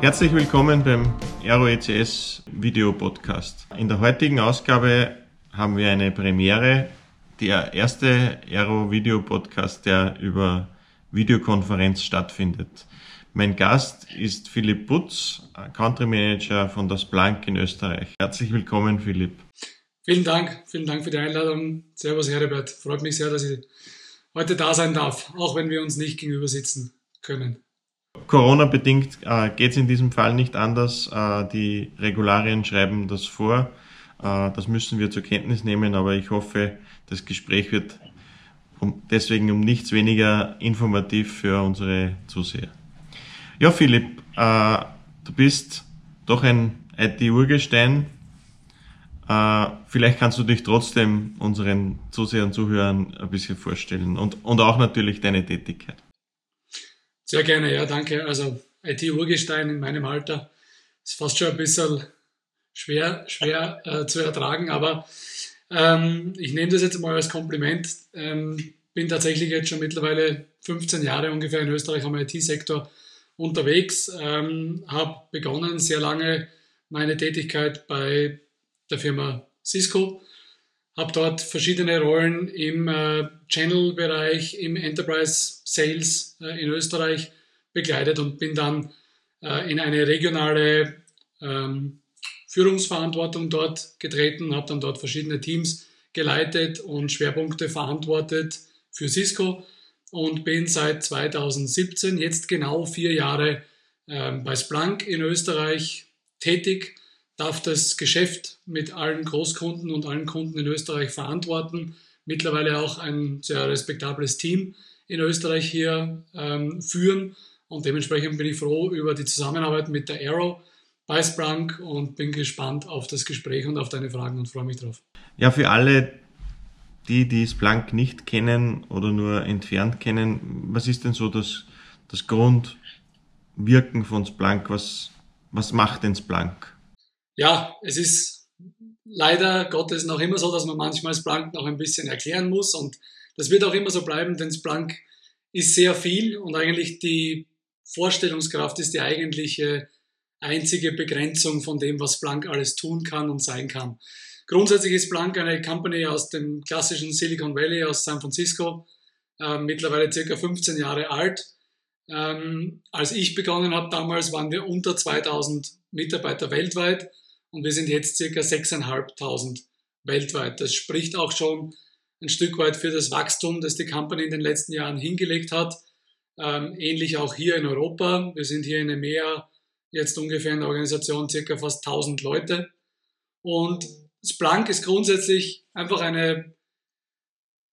Herzlich willkommen beim Aero ECS Video Podcast. In der heutigen Ausgabe haben wir eine Premiere, der erste Aero Video Podcast, der über Videokonferenz stattfindet. Mein Gast ist Philipp Butz, Country Manager von das Blank in Österreich. Herzlich willkommen, Philipp. Vielen Dank, vielen Dank für die Einladung. Servus, Herbert. Freut mich sehr, dass ich heute da sein darf, auch wenn wir uns nicht gegenüber sitzen können. Corona-bedingt äh, geht es in diesem Fall nicht anders. Äh, die Regularien schreiben das vor. Äh, das müssen wir zur Kenntnis nehmen, aber ich hoffe, das Gespräch wird um, deswegen um nichts weniger informativ für unsere Zuseher. Ja, Philipp, äh, du bist doch ein IT-Urgestein. Äh, vielleicht kannst du dich trotzdem unseren Zusehern und Zuhörern ein bisschen vorstellen und, und auch natürlich deine Tätigkeit. Sehr gerne, ja, danke. Also IT-Urgestein in meinem Alter ist fast schon ein bisschen schwer, schwer äh, zu ertragen, aber ähm, ich nehme das jetzt mal als Kompliment. Ähm, bin tatsächlich jetzt schon mittlerweile 15 Jahre ungefähr in Österreich am IT-Sektor unterwegs, ähm, habe begonnen sehr lange meine Tätigkeit bei der Firma Cisco, habe dort verschiedene Rollen im äh, Channel-Bereich, im Enterprise Sales äh, in Österreich begleitet und bin dann äh, in eine regionale ähm, Führungsverantwortung dort getreten, habe dann dort verschiedene Teams geleitet und Schwerpunkte verantwortet für Cisco und bin seit 2017, jetzt genau vier Jahre ähm, bei Splunk in Österreich tätig, darf das Geschäft mit allen Großkunden und allen Kunden in Österreich verantworten, mittlerweile auch ein sehr respektables Team in Österreich hier ähm, führen und dementsprechend bin ich froh über die Zusammenarbeit mit der Arrow bei Splunk und bin gespannt auf das Gespräch und auf deine Fragen und freue mich drauf. Ja, für alle, die die Splunk nicht kennen oder nur entfernt kennen, was ist denn so das, das Grundwirken von Splunk? Was, was macht denn Splunk? Ja, es ist leider Gottes noch immer so, dass man manchmal Splunk noch ein bisschen erklären muss und das wird auch immer so bleiben, denn Splunk ist sehr viel und eigentlich die Vorstellungskraft ist die eigentliche einzige Begrenzung von dem, was Splunk alles tun kann und sein kann. Grundsätzlich ist Splunk eine Company aus dem klassischen Silicon Valley, aus San Francisco, äh, mittlerweile circa 15 Jahre alt. Ähm, als ich begonnen habe damals, waren wir unter 2000 Mitarbeiter weltweit und wir sind jetzt circa 6.500 weltweit. Das spricht auch schon ein Stück weit für das Wachstum, das die Company in den letzten Jahren hingelegt hat. Ähm, ähnlich auch hier in Europa. Wir sind hier in EMEA jetzt ungefähr in der Organisation circa fast 1000 Leute. Und Splunk ist grundsätzlich einfach eine,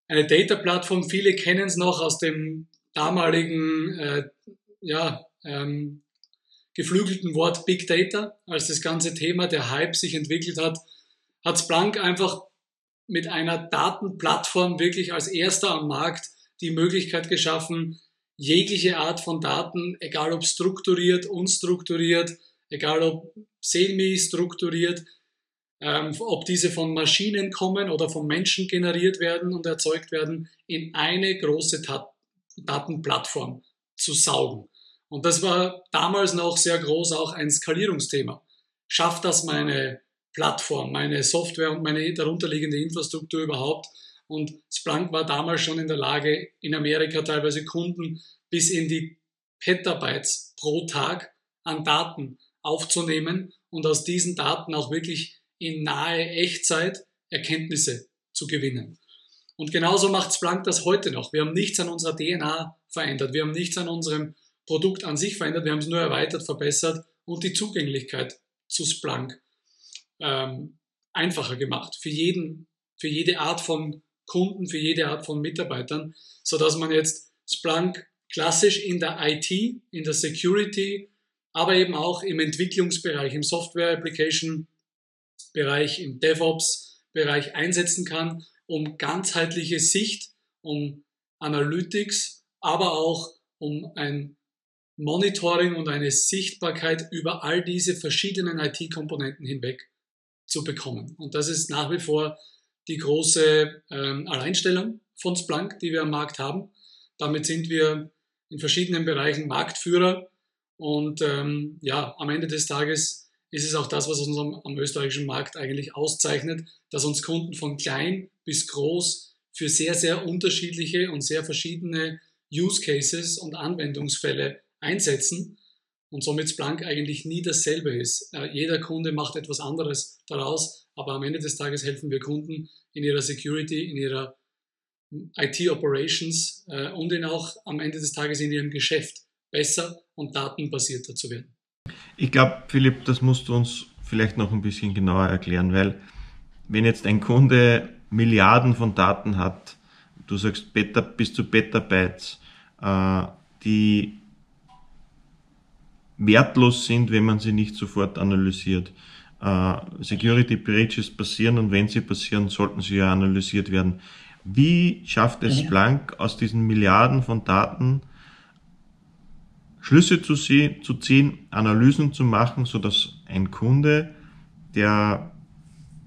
eine Data-Plattform. Viele kennen es noch aus dem damaligen äh, ja, ähm, geflügelten Wort Big Data, als das ganze Thema, der Hype sich entwickelt hat, hat Splunk einfach mit einer Datenplattform wirklich als erster am Markt die Möglichkeit geschaffen, jegliche Art von Daten, egal ob strukturiert, unstrukturiert, egal ob semi-strukturiert, ähm, ob diese von Maschinen kommen oder von Menschen generiert werden und erzeugt werden, in eine große Datenplattform zu saugen. Und das war damals noch sehr groß auch ein Skalierungsthema. Schafft das meine Plattform, meine Software und meine darunterliegende Infrastruktur überhaupt? Und Splunk war damals schon in der Lage, in Amerika teilweise Kunden bis in die Petabytes pro Tag an Daten aufzunehmen und aus diesen Daten auch wirklich in nahe Echtzeit Erkenntnisse zu gewinnen. Und genauso macht Splunk das heute noch. Wir haben nichts an unserer DNA verändert. Wir haben nichts an unserem Produkt an sich verändert, wir haben es nur erweitert, verbessert und die Zugänglichkeit zu Splunk ähm, einfacher gemacht. Für jeden, für jede Art von Kunden, für jede Art von Mitarbeitern, so dass man jetzt Splunk klassisch in der IT, in der Security, aber eben auch im Entwicklungsbereich, im Software Application Bereich, im DevOps Bereich einsetzen kann, um ganzheitliche Sicht, um Analytics, aber auch um ein Monitoring und eine Sichtbarkeit über all diese verschiedenen IT-Komponenten hinweg zu bekommen. Und das ist nach wie vor die große ähm, Alleinstellung von Splunk, die wir am Markt haben. Damit sind wir in verschiedenen Bereichen Marktführer Und ähm, ja, am Ende des Tages ist es auch das, was uns am, am österreichischen Markt eigentlich auszeichnet, dass uns Kunden von klein bis groß für sehr, sehr unterschiedliche und sehr verschiedene Use Cases und Anwendungsfälle einsetzen und somit Splunk eigentlich nie dasselbe ist. Äh, jeder Kunde macht etwas anderes daraus, aber am Ende des Tages helfen wir Kunden in ihrer Security, in ihrer IT-Operations äh, und in auch am Ende des Tages in ihrem Geschäft besser und datenbasierter zu werden. Ich glaube, Philipp, das musst du uns vielleicht noch ein bisschen genauer erklären, weil wenn jetzt ein Kunde Milliarden von Daten hat, du sagst Beta, bis zu Petabytes, äh, die wertlos sind, wenn man sie nicht sofort analysiert. Äh, Security Breaches passieren und wenn sie passieren, sollten sie ja analysiert werden. Wie schafft es Splunk aus diesen Milliarden von Daten Schlüsse zu, zu ziehen, Analysen zu machen, so dass ein Kunde, der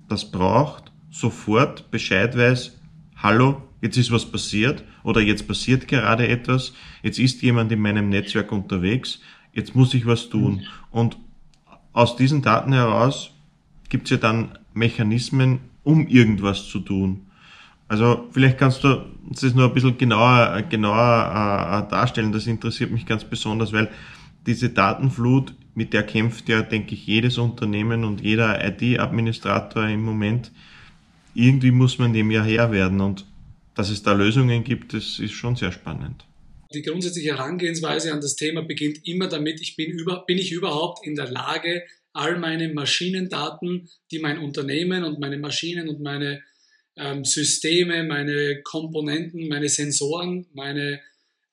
das braucht, sofort Bescheid weiß, hallo, jetzt ist was passiert oder jetzt passiert gerade etwas, jetzt ist jemand in meinem Netzwerk unterwegs, jetzt muss ich was tun. Und aus diesen Daten heraus gibt es ja dann Mechanismen, um irgendwas zu tun. Also vielleicht kannst du uns das nur ein bisschen genauer, genauer äh, darstellen. Das interessiert mich ganz besonders, weil diese Datenflut, mit der kämpft ja, denke ich, jedes Unternehmen und jeder IT-Administrator im Moment. Irgendwie muss man dem ja Herr werden und dass es da Lösungen gibt, das ist schon sehr spannend. Die grundsätzliche Herangehensweise an das Thema beginnt immer damit, ich bin, über, bin ich überhaupt in der Lage, all meine Maschinendaten, die mein Unternehmen und meine Maschinen und meine ähm, Systeme, meine Komponenten, meine Sensoren, meine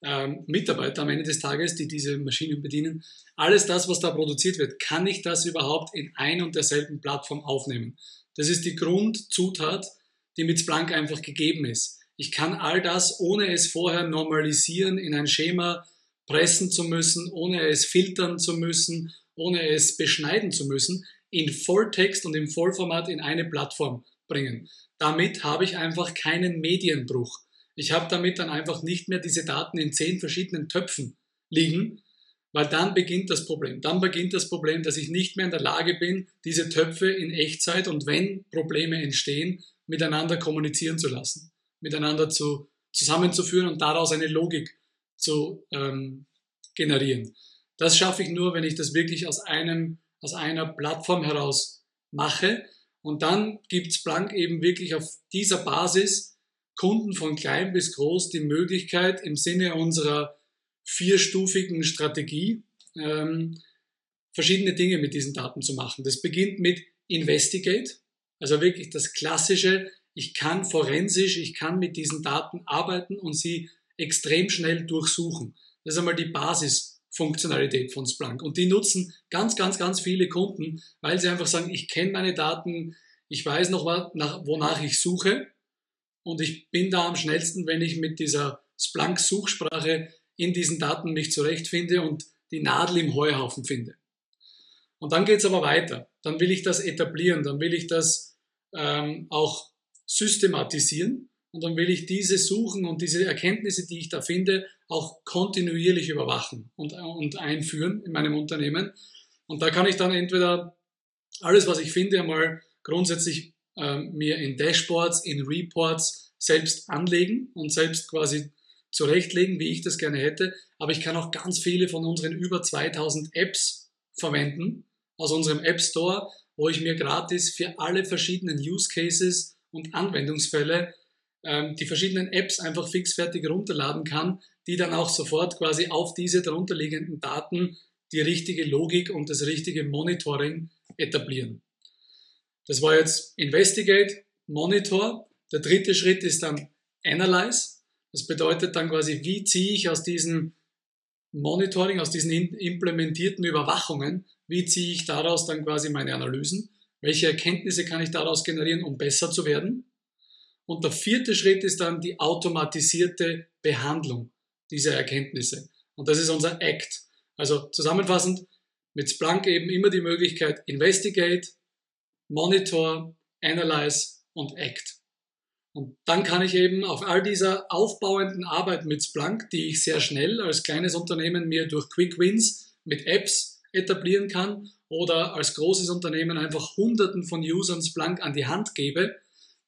ähm, Mitarbeiter am Ende des Tages, die diese Maschinen bedienen, alles das, was da produziert wird, kann ich das überhaupt in ein und derselben Plattform aufnehmen? Das ist die Grundzutat, die mit Splunk einfach gegeben ist. Ich kann all das, ohne es vorher normalisieren, in ein Schema pressen zu müssen, ohne es filtern zu müssen, ohne es beschneiden zu müssen, in Volltext und im Vollformat in eine Plattform bringen. Damit habe ich einfach keinen Medienbruch. Ich habe damit dann einfach nicht mehr diese Daten in zehn verschiedenen Töpfen liegen, weil dann beginnt das Problem. Dann beginnt das Problem, dass ich nicht mehr in der Lage bin, diese Töpfe in Echtzeit und wenn Probleme entstehen, miteinander kommunizieren zu lassen, miteinander zu, zusammenzuführen und daraus eine Logik zu ähm, generieren. Das schaffe ich nur, wenn ich das wirklich aus einem, aus einer Plattform heraus mache und dann gibt Splunk eben wirklich auf dieser Basis Kunden von klein bis groß die Möglichkeit im Sinne unserer vierstufigen Strategie ähm, verschiedene Dinge mit diesen Daten zu machen. Das beginnt mit Investigate, also wirklich das klassische, ich kann forensisch, ich kann mit diesen Daten arbeiten und sie extrem schnell durchsuchen. Das ist einmal die Basis Funktionalität von Splunk. Und die nutzen ganz, ganz, ganz viele Kunden, weil sie einfach sagen, ich kenne meine Daten, ich weiß noch, wonach ich suche und ich bin da am schnellsten, wenn ich mit dieser Splunk-Suchsprache in diesen Daten mich zurechtfinde und die Nadel im Heuhaufen finde. Und dann geht es aber weiter. Dann will ich das etablieren, dann will ich das ähm, auch systematisieren und dann will ich diese Suchen und diese Erkenntnisse, die ich da finde, auch kontinuierlich überwachen und, und einführen in meinem Unternehmen. Und da kann ich dann entweder alles, was ich finde, einmal grundsätzlich äh, mir in Dashboards, in Reports selbst anlegen und selbst quasi zurechtlegen, wie ich das gerne hätte. Aber ich kann auch ganz viele von unseren über 2000 Apps verwenden aus unserem App Store, wo ich mir gratis für alle verschiedenen Use Cases und Anwendungsfälle ähm, die verschiedenen Apps einfach fixfertig runterladen kann, die dann auch sofort quasi auf diese darunterliegenden Daten die richtige Logik und das richtige Monitoring etablieren. Das war jetzt Investigate, Monitor. Der dritte Schritt ist dann Analyze. Das bedeutet dann quasi, wie ziehe ich aus diesem Monitoring, aus diesen implementierten Überwachungen, wie ziehe ich daraus dann quasi meine Analysen? Welche Erkenntnisse kann ich daraus generieren, um besser zu werden? Und der vierte Schritt ist dann die automatisierte Behandlung dieser Erkenntnisse. Und das ist unser Act. Also zusammenfassend, mit Splunk eben immer die Möglichkeit Investigate, Monitor, Analyze und Act. Und dann kann ich eben auf all dieser aufbauenden Arbeit mit Splunk, die ich sehr schnell als kleines Unternehmen mir durch Quick Wins mit Apps etablieren kann oder als großes Unternehmen einfach Hunderten von Usern Splunk an die Hand gebe,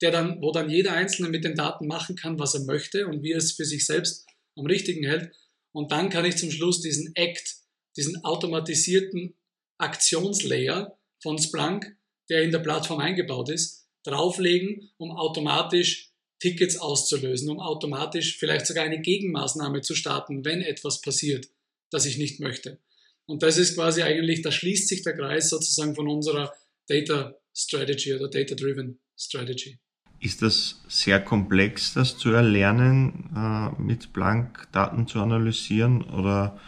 der dann, wo dann jeder Einzelne mit den Daten machen kann, was er möchte und wie er es für sich selbst am richtigen hält. Und dann kann ich zum Schluss diesen Act, diesen automatisierten Aktionslayer von Splunk, der in der Plattform eingebaut ist, drauflegen, um automatisch Tickets auszulösen, um automatisch vielleicht sogar eine Gegenmaßnahme zu starten, wenn etwas passiert, das ich nicht möchte. Und das ist quasi eigentlich, da schließt sich der Kreis sozusagen von unserer Data Strategy oder Data Driven Strategy. Ist das sehr komplex, das zu erlernen, äh, mit Blank Daten zu analysieren oder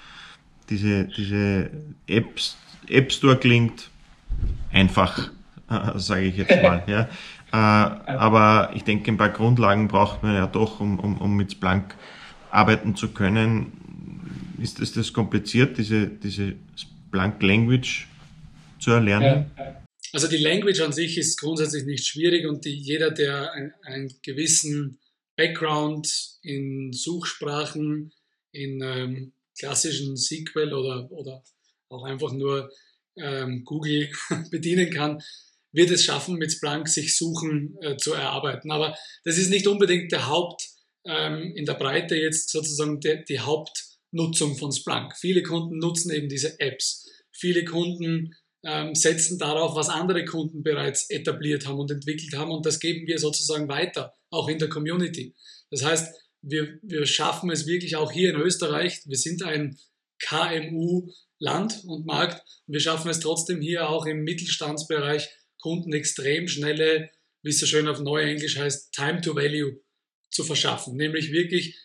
diese, diese Apps, App Store klingt einfach, äh, sage ich jetzt mal. ja. Äh, aber ich denke, ein paar Grundlagen braucht man ja doch, um, um, um mit Splunk arbeiten zu können. Ist es das kompliziert, diese, diese Splunk Language zu erlernen? Also die Language an sich ist grundsätzlich nicht schwierig und die, jeder, der ein, einen gewissen Background in Suchsprachen, in ähm, klassischen SQL oder, oder auch einfach nur ähm, Google bedienen kann, wird es schaffen, mit Splunk sich Suchen äh, zu erarbeiten. Aber das ist nicht unbedingt der Haupt, ähm, in der Breite jetzt sozusagen de, die Hauptnutzung von Splunk. Viele Kunden nutzen eben diese Apps. Viele Kunden ähm, setzen darauf, was andere Kunden bereits etabliert haben und entwickelt haben und das geben wir sozusagen weiter, auch in der Community. Das heißt, wir, wir schaffen es wirklich auch hier in Österreich. Wir sind ein KMU-Land und Markt und wir schaffen es trotzdem hier auch im Mittelstandsbereich Kunden extrem schnelle, wie es so schön auf Neuenglisch heißt, Time to Value zu verschaffen. Nämlich wirklich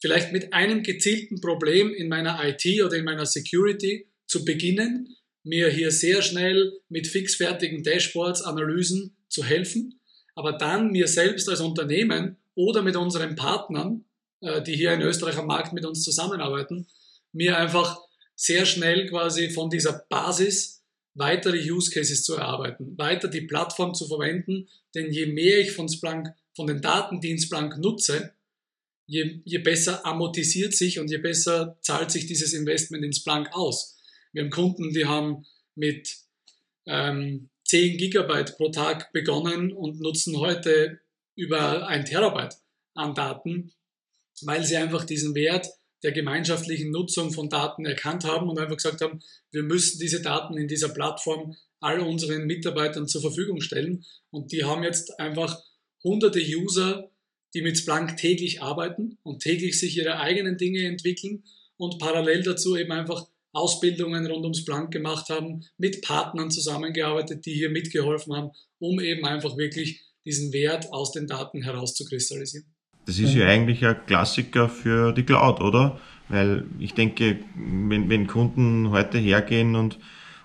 vielleicht mit einem gezielten Problem in meiner IT oder in meiner Security zu beginnen, mir hier sehr schnell mit fixfertigen Dashboards, Analysen zu helfen, aber dann mir selbst als Unternehmen oder mit unseren Partnern, äh, die hier in Österreich am Markt mit uns zusammenarbeiten, mir einfach sehr schnell quasi von dieser Basis weitere Use Cases zu erarbeiten, weiter die Plattform zu verwenden, denn je mehr ich von Splunk, von den Daten, die in Splunk nutze, je, je besser amortisiert sich und je besser zahlt sich dieses Investment in Splunk aus. Wir haben Kunden, die haben mit ähm, 10 Gigabyte pro Tag begonnen und nutzen heute über ein Terabyte an Daten, weil sie einfach diesen Wert der gemeinschaftlichen Nutzung von Daten erkannt haben und einfach gesagt haben, wir müssen diese Daten in dieser Plattform all unseren Mitarbeitern zur Verfügung stellen. Und die haben jetzt einfach hunderte User, die mit Splunk täglich arbeiten und täglich sich ihre eigenen Dinge entwickeln und parallel dazu eben einfach Ausbildungen rund um Splunk gemacht haben, mit Partnern zusammengearbeitet, die hier mitgeholfen haben, um eben einfach wirklich diesen Wert aus den Daten herauszukristallisieren. Das ist ja eigentlich ein Klassiker für die Cloud, oder? Weil ich denke, wenn, wenn Kunden heute hergehen und,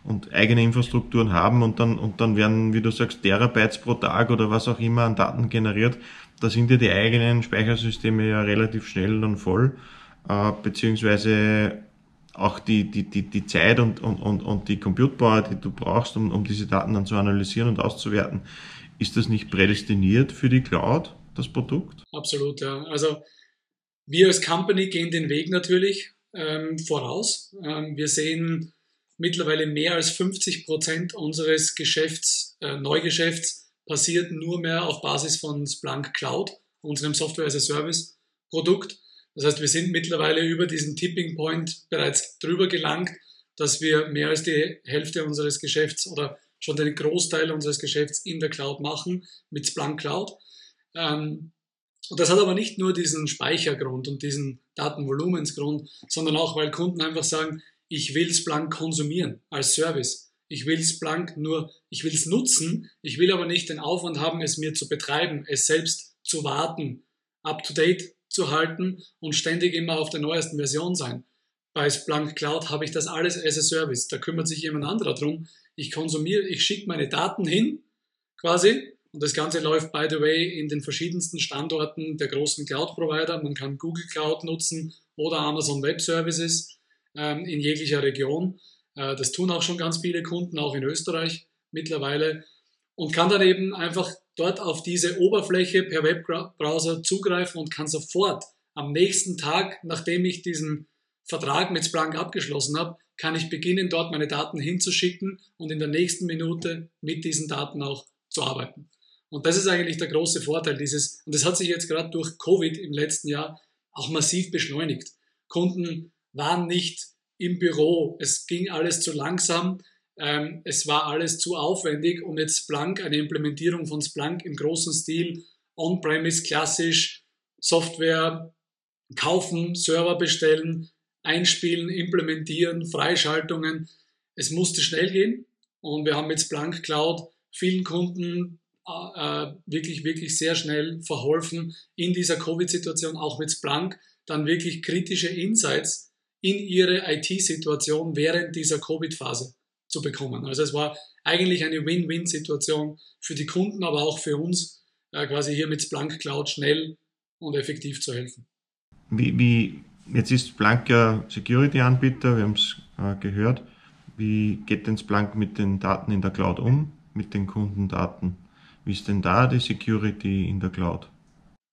und eigene Infrastrukturen haben und dann, und dann werden, wie du sagst, Terabytes pro Tag oder was auch immer an Daten generiert, da sind ja die eigenen Speichersysteme ja relativ schnell dann voll, äh, beziehungsweise auch die, die, die, die Zeit und, und, und, und die Compute Power, die du brauchst, um, um diese Daten dann zu analysieren und auszuwerten, ist das nicht prädestiniert für die Cloud? das Produkt? Absolut, ja. Also wir als Company gehen den Weg natürlich ähm, voraus. Ähm, wir sehen mittlerweile mehr als 50 Prozent unseres Geschäfts, äh, Neugeschäfts passiert nur mehr auf Basis von Splunk Cloud, unserem Software as a Service Produkt. Das heißt, wir sind mittlerweile über diesen Tipping Point bereits drüber gelangt, dass wir mehr als die Hälfte unseres Geschäfts oder schon den Großteil unseres Geschäfts in der Cloud machen mit Splunk Cloud. Ähm, und das hat aber nicht nur diesen Speichergrund und diesen Datenvolumensgrund, sondern auch, weil Kunden einfach sagen, ich will Splunk konsumieren als Service. Ich will Splunk nur, ich will es nutzen, ich will aber nicht den Aufwand haben, es mir zu betreiben, es selbst zu warten, up to date zu halten und ständig immer auf der neuesten Version sein. Bei Splunk Cloud habe ich das alles as a Service. Da kümmert sich jemand anderer drum. Ich konsumiere, ich schicke meine Daten hin, quasi, und das Ganze läuft, by the way, in den verschiedensten Standorten der großen Cloud-Provider. Man kann Google Cloud nutzen oder Amazon Web Services ähm, in jeglicher Region. Äh, das tun auch schon ganz viele Kunden, auch in Österreich mittlerweile. Und kann dann eben einfach dort auf diese Oberfläche per Webbrowser zugreifen und kann sofort am nächsten Tag, nachdem ich diesen Vertrag mit Splunk abgeschlossen habe, kann ich beginnen, dort meine Daten hinzuschicken und in der nächsten Minute mit diesen Daten auch zu arbeiten. Und das ist eigentlich der große Vorteil dieses, und das hat sich jetzt gerade durch Covid im letzten Jahr auch massiv beschleunigt. Kunden waren nicht im Büro, es ging alles zu langsam, ähm, es war alles zu aufwendig, um jetzt Splunk, eine Implementierung von Splunk im großen Stil, on-premise klassisch, Software kaufen, Server bestellen, einspielen, implementieren, Freischaltungen. Es musste schnell gehen und wir haben mit Splunk Cloud vielen Kunden äh, wirklich, wirklich sehr schnell verholfen, in dieser Covid-Situation auch mit Splunk dann wirklich kritische Insights in ihre IT-Situation während dieser Covid-Phase zu bekommen. Also es war eigentlich eine Win-Win-Situation für die Kunden, aber auch für uns, äh, quasi hier mit Splunk Cloud schnell und effektiv zu helfen. Wie, wie jetzt ist Splunk ja Security-Anbieter, wir haben es äh, gehört. Wie geht denn Splunk mit den Daten in der Cloud um, mit den Kundendaten? Wie ist denn da die Security in der Cloud?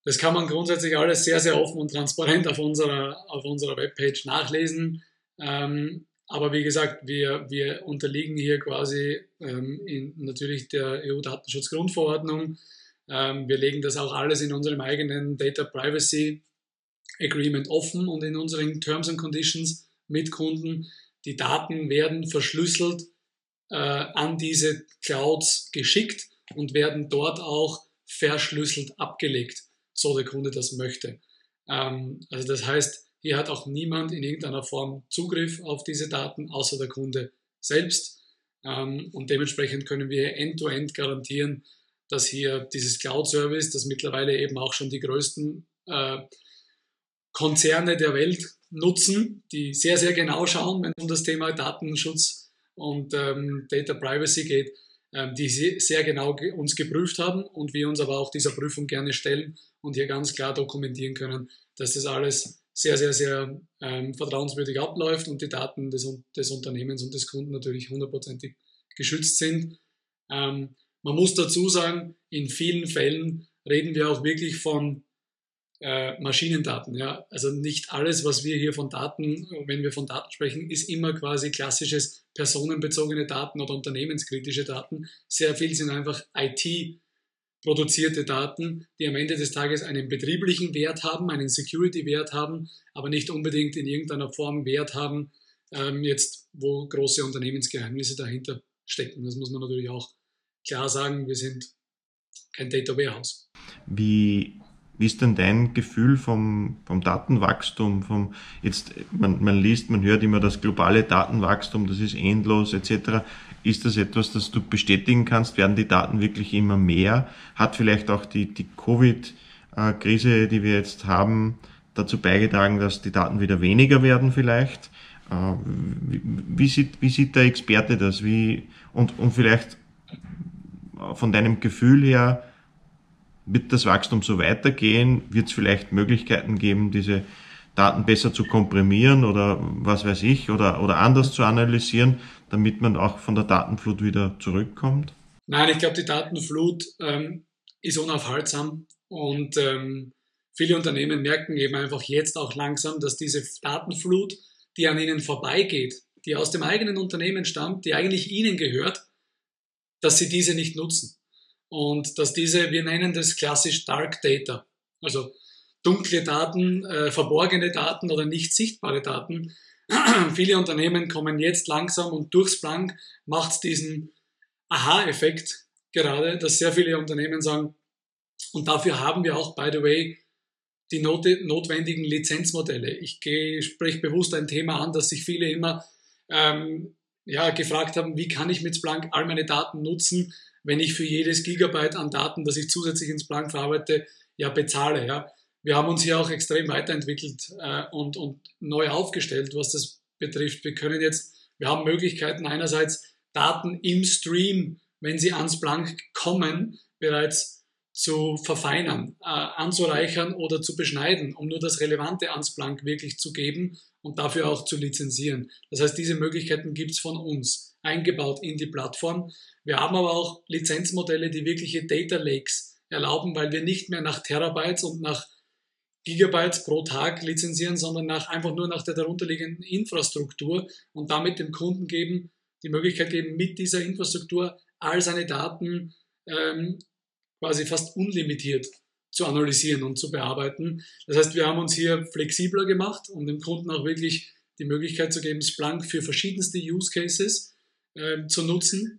Das kann man grundsätzlich alles sehr, sehr offen und transparent auf unserer, auf unserer Webpage nachlesen. Ähm, aber wie gesagt, wir, wir unterliegen hier quasi ähm, in, natürlich der EU-Datenschutzgrundverordnung. Ähm, wir legen das auch alles in unserem eigenen Data Privacy Agreement offen und in unseren Terms and Conditions mit Kunden. Die Daten werden verschlüsselt äh, an diese Clouds geschickt und werden dort auch verschlüsselt abgelegt, so der Kunde das möchte. Ähm, also das heißt, hier hat auch niemand in irgendeiner Form Zugriff auf diese Daten, außer der Kunde selbst. Ähm, und dementsprechend können wir end-to-end -End garantieren, dass hier dieses Cloud-Service, das mittlerweile eben auch schon die größten äh, Konzerne der Welt nutzen, die sehr, sehr genau schauen, wenn es um das Thema Datenschutz und ähm, Data Privacy geht, die sehr genau uns geprüft haben und wir uns aber auch dieser Prüfung gerne stellen und hier ganz klar dokumentieren können, dass das alles sehr, sehr, sehr ähm, vertrauenswürdig abläuft und die Daten des, des, Unternehmens und des Kunden natürlich hundertprozentig geschützt sind. Ähm, man muss dazu sagen, in vielen Fällen reden wir auch wirklich von äh, Maschinendaten. Ja? Also nicht alles, was wir hier von Daten, wenn wir von Daten sprechen, ist immer quasi klassisches personenbezogene Daten oder unternehmenskritische Daten. Sehr viel sind einfach IT produzierte Daten, die am Ende des Tages einen betrieblichen Wert haben, einen Security-Wert haben, aber nicht unbedingt in irgendeiner Form Wert haben, ähm, jetzt wo große Unternehmensgeheimnisse dahinter stecken. Das muss man natürlich auch klar sagen. Wir sind kein Data Warehouse. Wie wie ist denn dein Gefühl vom, vom Datenwachstum? Vom, jetzt, man, man liest, man hört immer das globale Datenwachstum, das ist endlos etc. Ist das etwas, das du bestätigen kannst? Werden die Daten wirklich immer mehr? Hat vielleicht auch die, die Covid-Krise, die wir jetzt haben, dazu beigetragen, dass die Daten wieder weniger werden vielleicht? Äh, wie, wie, sieht, wie sieht der Experte das? Wie, und, und vielleicht von deinem Gefühl her, wird das Wachstum so weitergehen? Wird es vielleicht Möglichkeiten geben, diese Daten besser zu komprimieren oder was weiß ich oder, oder anders zu analysieren, damit man auch von der Datenflut wieder zurückkommt? Nein, ich glaube, die Datenflut ähm, ist unaufhaltsam und ähm, viele Unternehmen merken eben einfach jetzt auch langsam, dass diese Datenflut, die an ihnen vorbeigeht, die aus dem eigenen Unternehmen stammt, die eigentlich ihnen gehört, dass sie diese nicht nutzen. Und dass diese, wir nennen das klassisch Dark Data, also dunkle Daten, äh, verborgene Daten oder nicht sichtbare Daten. Viele Unternehmen kommen jetzt langsam und durchs Blank macht diesen Aha-Effekt gerade, dass sehr viele Unternehmen sagen, und dafür haben wir auch, by the way, die not notwendigen Lizenzmodelle. Ich spreche bewusst ein Thema an, dass sich viele immer ähm, ja, gefragt haben, wie kann ich mit Splunk all meine Daten nutzen, wenn ich für jedes Gigabyte an Daten, das ich zusätzlich ins Splunk verarbeite, ja bezahle. Ja. Wir haben uns hier auch extrem weiterentwickelt äh, und, und neu aufgestellt, was das betrifft. Wir können jetzt, wir haben Möglichkeiten einerseits Daten im Stream, wenn sie ans Splunk kommen, bereits zu verfeinern, äh, anzureichern oder zu beschneiden, um nur das Relevante ans Blank wirklich zu geben und dafür auch zu lizenzieren. Das heißt, diese Möglichkeiten gibt es von uns eingebaut in die Plattform. Wir haben aber auch Lizenzmodelle, die wirkliche Data Lakes erlauben, weil wir nicht mehr nach Terabytes und nach Gigabyte pro Tag lizenzieren, sondern nach, einfach nur nach der darunterliegenden Infrastruktur und damit dem Kunden geben, die Möglichkeit geben, mit dieser Infrastruktur all seine Daten ähm, quasi fast unlimitiert zu analysieren und zu bearbeiten. Das heißt, wir haben uns hier flexibler gemacht, um dem Kunden auch wirklich die Möglichkeit zu geben, Splunk für verschiedenste Use Cases äh, zu nutzen.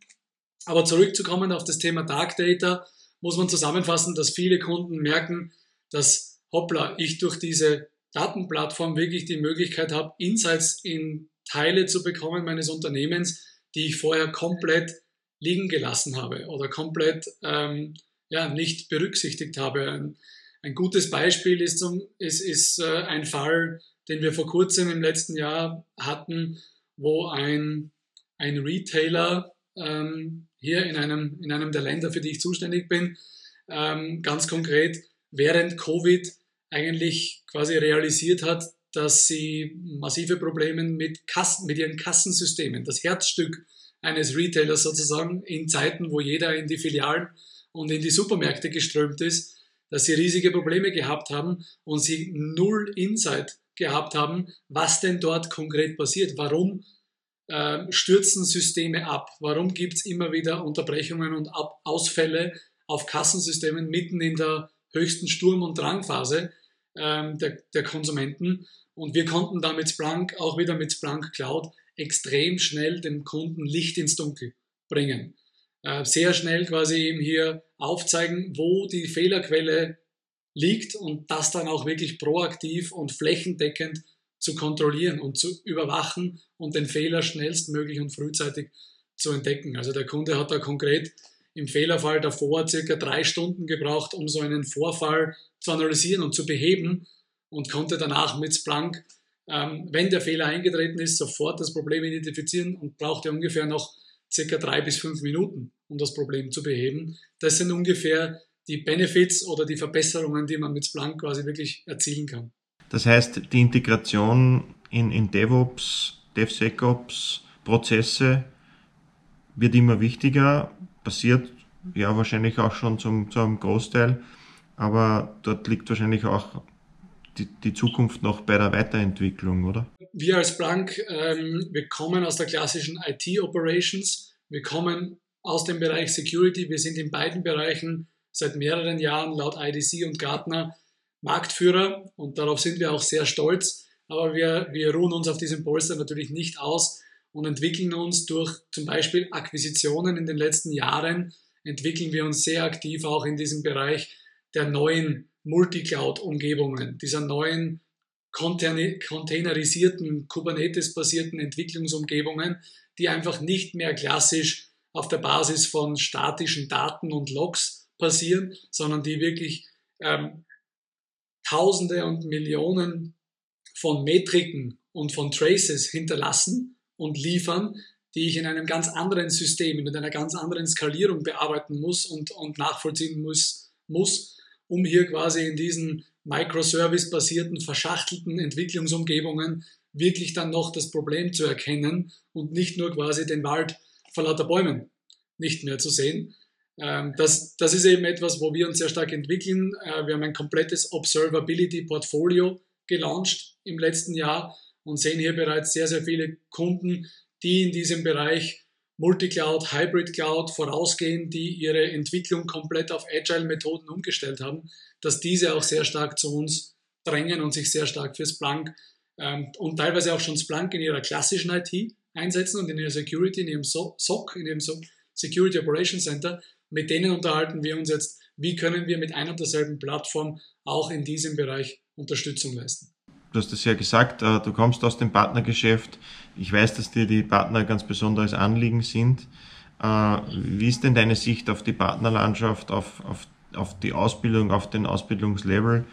Aber zurückzukommen auf das Thema Dark Data, muss man zusammenfassen, dass viele Kunden merken, dass, hoppla, ich durch diese Datenplattform wirklich die Möglichkeit habe, Insights in Teile zu bekommen meines Unternehmens, die ich vorher komplett liegen gelassen habe oder komplett ähm, ja, nicht berücksichtigt habe. Ein, ein gutes Beispiel ist, ist, ist äh, ein Fall, den wir vor kurzem im letzten Jahr hatten, wo ein, ein Retailer ähm, hier in einem, in einem der Länder, für die ich zuständig bin, ähm, ganz konkret während Covid eigentlich quasi realisiert hat, dass sie massive Probleme mit, Kassen, mit ihren Kassensystemen, das Herzstück eines Retailers sozusagen, in Zeiten, wo jeder in die Filialen und in die Supermärkte geströmt ist, dass sie riesige Probleme gehabt haben und sie null Insight gehabt haben, was denn dort konkret passiert. Warum äh, stürzen Systeme ab? Warum gibt es immer wieder Unterbrechungen und Ausfälle auf Kassensystemen mitten in der höchsten Sturm- und Drangphase äh, der, der Konsumenten? Und wir konnten da mit Splunk, auch wieder mit Splunk Cloud, extrem schnell dem Kunden Licht ins Dunkel bringen. Äh, sehr schnell quasi eben hier aufzeigen, wo die Fehlerquelle liegt und das dann auch wirklich proaktiv und flächendeckend zu kontrollieren und zu überwachen und den Fehler schnellstmöglich und frühzeitig zu entdecken. Also der Kunde hat da konkret im Fehlerfall davor circa drei Stunden gebraucht, um so einen Vorfall zu analysieren und zu beheben und konnte danach mit Splunk, ähm, wenn der Fehler eingetreten ist, sofort das Problem identifizieren und brauchte ungefähr noch circa drei bis fünf Minuten, um das Problem zu beheben. Das sind ungefähr die Benefits oder die Verbesserungen, die man mit Splunk quasi wirklich erzielen kann. Das heißt, die Integration in, in DevOps, DevSecOps, Prozesse wird immer wichtiger, passiert ja wahrscheinlich auch schon zum, zum Großteil, aber dort liegt wahrscheinlich auch die, die Zukunft noch bei der Weiterentwicklung, oder? Wir als Blank, ähm, wir kommen aus der klassischen IT-Operations, wir kommen aus dem Bereich Security, wir sind in beiden Bereichen seit mehreren Jahren laut IDC und Gartner Marktführer und darauf sind wir auch sehr stolz. Aber wir, wir ruhen uns auf diesem Polster natürlich nicht aus und entwickeln uns durch zum Beispiel Akquisitionen in den letzten Jahren, entwickeln wir uns sehr aktiv auch in diesem Bereich der neuen Multicloud-Umgebungen, dieser neuen containerisierten, Kubernetes-basierten Entwicklungsumgebungen, die einfach nicht mehr klassisch auf der Basis von statischen Daten und Logs passieren, sondern die wirklich ähm, Tausende und Millionen von Metriken und von Traces hinterlassen und liefern, die ich in einem ganz anderen System, mit einer ganz anderen Skalierung bearbeiten muss und, und nachvollziehen muss, muss, um hier quasi in diesen Microservice-basierten, verschachtelten Entwicklungsumgebungen wirklich dann noch das Problem zu erkennen und nicht nur quasi den Wald vor lauter Bäumen nicht mehr zu sehen. Ähm, das, das ist eben etwas, wo wir uns sehr stark entwickeln. Äh, wir haben ein komplettes Observability-Portfolio gelauncht im letzten Jahr und sehen hier bereits sehr, sehr viele Kunden, die in diesem Bereich Multicloud, Hybrid Cloud vorausgehen, die ihre Entwicklung komplett auf Agile-Methoden umgestellt haben, dass diese auch sehr stark zu uns drängen und sich sehr stark für Splunk ähm, und teilweise auch schon Splunk in ihrer klassischen IT einsetzen und in ihrer Security, in ihrem SOC, in ihrem Security Operations Center mit denen unterhalten wir uns jetzt, wie können wir mit einer und derselben Plattform auch in diesem Bereich Unterstützung leisten. Du hast es ja gesagt, äh, du kommst aus dem Partnergeschäft. Ich weiß, dass dir die Partner ganz besonderes Anliegen sind. Äh, wie ist denn deine Sicht auf die Partnerlandschaft, auf, auf, auf die Ausbildung, auf den Ausbildungslevel,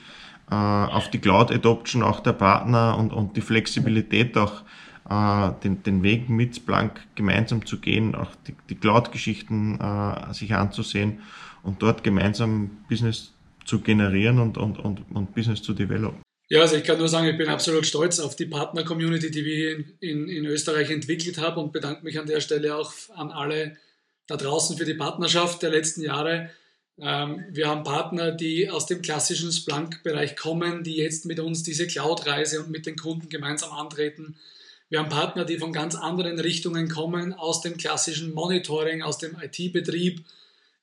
äh, auf die Cloud-Adoption auch der Partner und, und die Flexibilität auch äh, den, den Weg mit Splunk gemeinsam zu gehen, auch die, die Cloud-Geschichten äh, sich anzusehen und dort gemeinsam Business zu generieren und, und, und, und Business zu developen. Ja, also ich kann nur sagen, ich bin absolut stolz auf die Partner-Community, die wir in, in, in Österreich entwickelt haben und bedanke mich an der Stelle auch an alle da draußen für die Partnerschaft der letzten Jahre. Ähm, wir haben Partner, die aus dem klassischen Splunk-Bereich kommen, die jetzt mit uns diese Cloud-Reise und mit den Kunden gemeinsam antreten. Wir haben Partner, die von ganz anderen Richtungen kommen, aus dem klassischen Monitoring, aus dem IT-Betrieb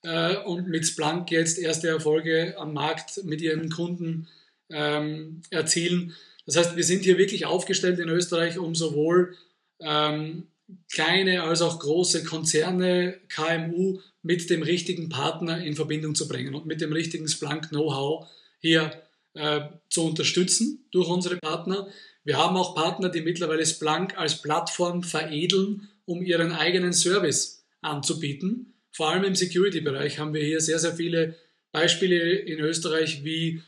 äh, und mit Splunk jetzt erste Erfolge am Markt mit ihren Kunden ähm, erzielen. Das heißt, wir sind hier wirklich aufgestellt in Österreich, um sowohl ähm, kleine als auch große Konzerne, KMU mit dem richtigen Partner in Verbindung zu bringen und mit dem richtigen Splunk-Know-how hier äh, zu unterstützen durch unsere Partner. Wir haben auch Partner, die mittlerweile Splunk als Plattform veredeln, um ihren eigenen Service anzubieten. Vor allem im Security-Bereich haben wir hier sehr, sehr viele Beispiele in Österreich, wie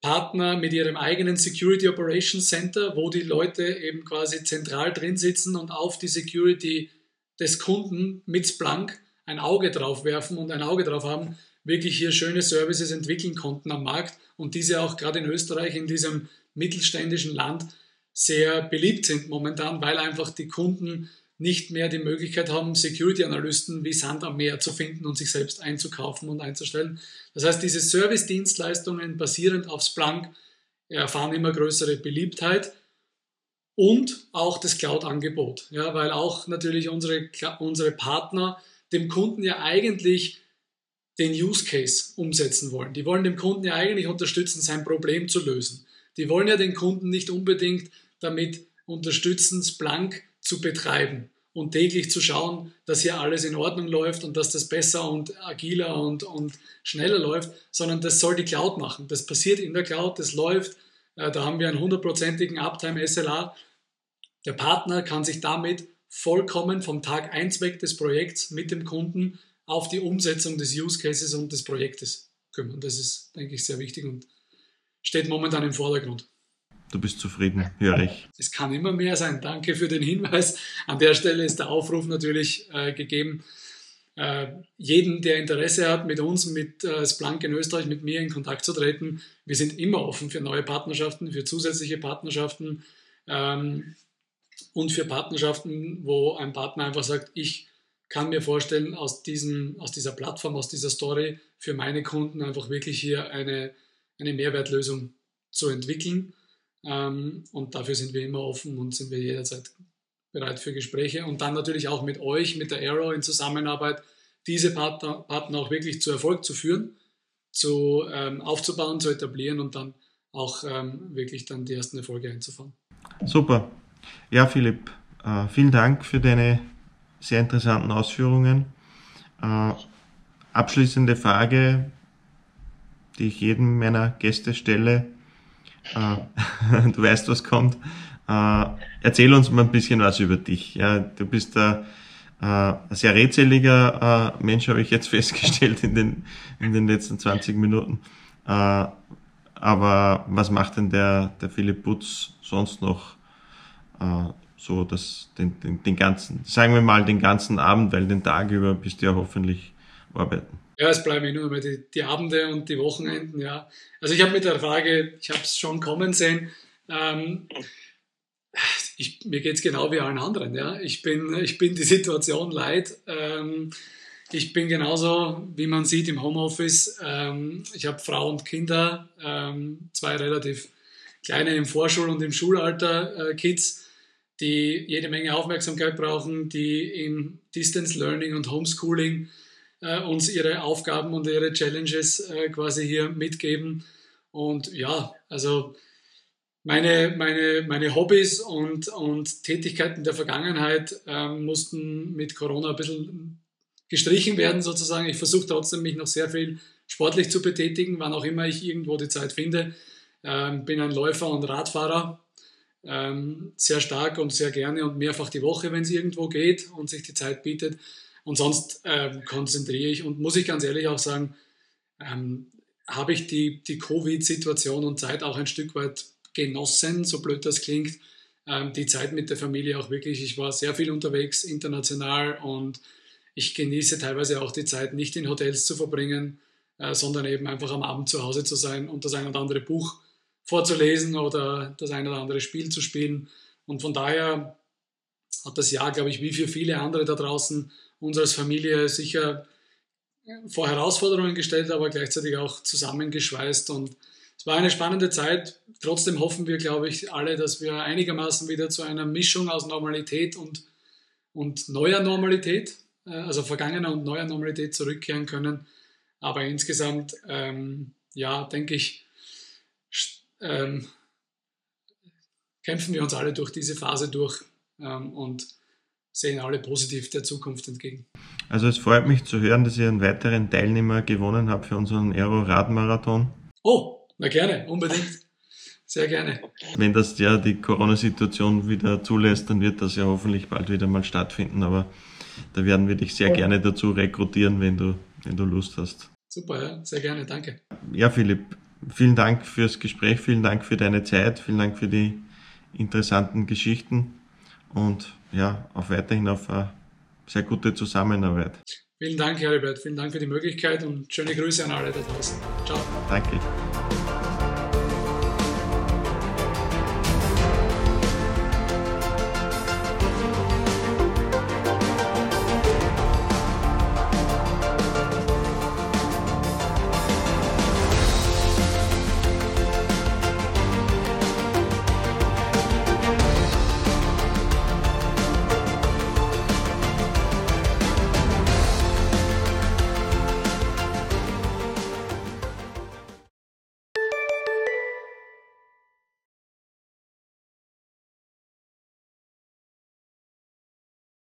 Partner mit ihrem eigenen Security Operations Center, wo die Leute eben quasi zentral drin sitzen und auf die Security des Kunden mit Splunk ein Auge drauf werfen und ein Auge drauf haben, wirklich hier schöne Services entwickeln konnten am Markt und diese auch gerade in Österreich, in diesem mittelständischen Land, sehr beliebt sind momentan, weil einfach die Kunden nicht mehr die Möglichkeit haben, Security-Analysten wie Sand am Meer zu finden und sich selbst einzukaufen und einzustellen. Das heißt, diese Service-Dienstleistungen basierend auf Splunk erfahren immer größere Beliebtheit und auch das Cloud-Angebot. Ja, weil auch natürlich unsere, unsere Partner dem Kunden ja eigentlich den Use Case umsetzen wollen. Die wollen dem Kunden ja eigentlich unterstützen, sein Problem zu lösen. Die wollen ja den Kunden nicht unbedingt damit unterstützen, Splunk zu betreiben und täglich zu schauen, dass hier alles in Ordnung läuft und dass das besser und agiler und, und schneller läuft, sondern das soll die Cloud machen. Das passiert in der Cloud, das läuft. Äh, da haben wir einen hundertprozentigen Uptime SLA. Der Partner kann sich damit vollkommen vom Tag 1 weg des Projekts mit dem Kunden auf die Umsetzung des Use Cases und des Projektes kümmern. Das ist, denke ich, sehr wichtig und steht momentan im Vordergrund. Du bist zufrieden, höre ich. Es kann immer mehr sein. Danke für den Hinweis. An der Stelle ist der Aufruf natürlich äh, gegeben. Äh, jeden, der Interesse hat, mit uns, mit äh, Splunk in Österreich, mit mir in Kontakt zu treten. Wir sind immer offen für neue Partnerschaften, für zusätzliche Partnerschaften ähm, und für Partnerschaften, wo ein Partner einfach sagt, ich kann mir vorstellen, aus, diesem, aus dieser Plattform, aus dieser Story für meine Kunden einfach wirklich hier eine, eine Mehrwertlösung zu entwickeln. Ähm, und dafür sind wir immer offen und sind wir jederzeit bereit für Gespräche. Und dann natürlich auch mit euch, mit der Arrow in Zusammenarbeit, diese Partner, Partner auch wirklich zu Erfolg zu führen, zu, ähm, aufzubauen, zu etablieren und dann auch ähm, wirklich dann die ersten Erfolge einzufahren. Super. Ja, Philipp, äh, vielen Dank für deine sehr interessanten Ausführungen. Äh, abschließende Frage, die ich jedem meiner Gäste stelle. Äh, du weißt, was kommt. Äh, erzähl uns mal ein bisschen was über dich. Ja, du bist ein, äh, ein sehr redseliger Mensch, habe ich jetzt festgestellt in den, in den letzten 20 Minuten. Aber was macht denn der, der Philipp Butz sonst noch so das, den, den, den ganzen, sagen wir mal den ganzen Abend, weil den Tag über bist du ja hoffentlich arbeiten. Ja, es bleiben nur mehr die, die Abende und die Wochenenden, ja. Also ich habe mit der Frage, ich habe es schon kommen sehen, ähm, ich, mir geht es genau wie allen anderen, ja. Ich bin, ich bin die Situation leid. Ähm, ich bin genauso, wie man sieht, im Homeoffice. Ähm, ich habe Frau und Kinder, ähm, zwei relativ kleine im Vorschul- und im Schulalter äh, Kids die jede Menge Aufmerksamkeit brauchen, die im Distance Learning und Homeschooling äh, uns ihre Aufgaben und ihre Challenges äh, quasi hier mitgeben. Und ja, also meine, meine, meine Hobbys und, und Tätigkeiten der Vergangenheit äh, mussten mit Corona ein bisschen gestrichen werden sozusagen. Ich versuche trotzdem, mich noch sehr viel sportlich zu betätigen, wann auch immer ich irgendwo die Zeit finde. Ähm, bin ein Läufer und Radfahrer, ähm, sehr stark und sehr gerne und mehrfach die Woche, wenn es irgendwo geht und sich die Zeit bietet. Und sonst ähm, konzentriere ich und muss ich ganz ehrlich auch sagen, ähm, habe ich die, die Covid-Situation und Zeit auch ein Stück weit genossen, so blöd das klingt. Ähm, die Zeit mit der Familie auch wirklich. Ich war sehr viel unterwegs international und ich genieße teilweise auch die Zeit, nicht in Hotels zu verbringen, äh, sondern eben einfach am Abend zu Hause zu sein und das ein oder andere Buch vorzulesen oder das ein oder andere Spiel zu spielen. Und von daher hat das Jahr, glaube ich, wie für viele andere da draußen uns als Familie sicher vor Herausforderungen gestellt, aber gleichzeitig auch zusammengeschweißt und es war eine spannende Zeit. Trotzdem hoffen wir, glaube ich, alle, dass wir einigermaßen wieder zu einer Mischung aus Normalität und, und neuer Normalität, äh, also vergangener und neuer Normalität zurückkehren können. Aber insgesamt, ähm, ja, denke ich, ähm, kämpfen wir uns alle durch diese Phase durch ähm, und sehen alle positiv der Zukunft entgegen. Also es freut mich zu hören, dass ihr einen weiteren Teilnehmer gewonnen habt für unseren Aero-Radmarathon. Oh, na gerne, unbedingt. Sehr gerne. Wenn das ja die Corona-Situation wieder zulässt, dann wird das ja hoffentlich bald wieder mal stattfinden. Aber da werden wir dich sehr gerne dazu rekrutieren, wenn du, wenn du Lust hast. Super, ja, sehr gerne, danke. Ja, Philipp, vielen Dank fürs Gespräch, vielen Dank für deine Zeit, vielen Dank für die interessanten Geschichten und ja, auf weiterhin auf eine sehr gute Zusammenarbeit. Vielen Dank, Heribert, vielen Dank für die Möglichkeit und schöne Grüße an alle da draußen. Ciao. Danke.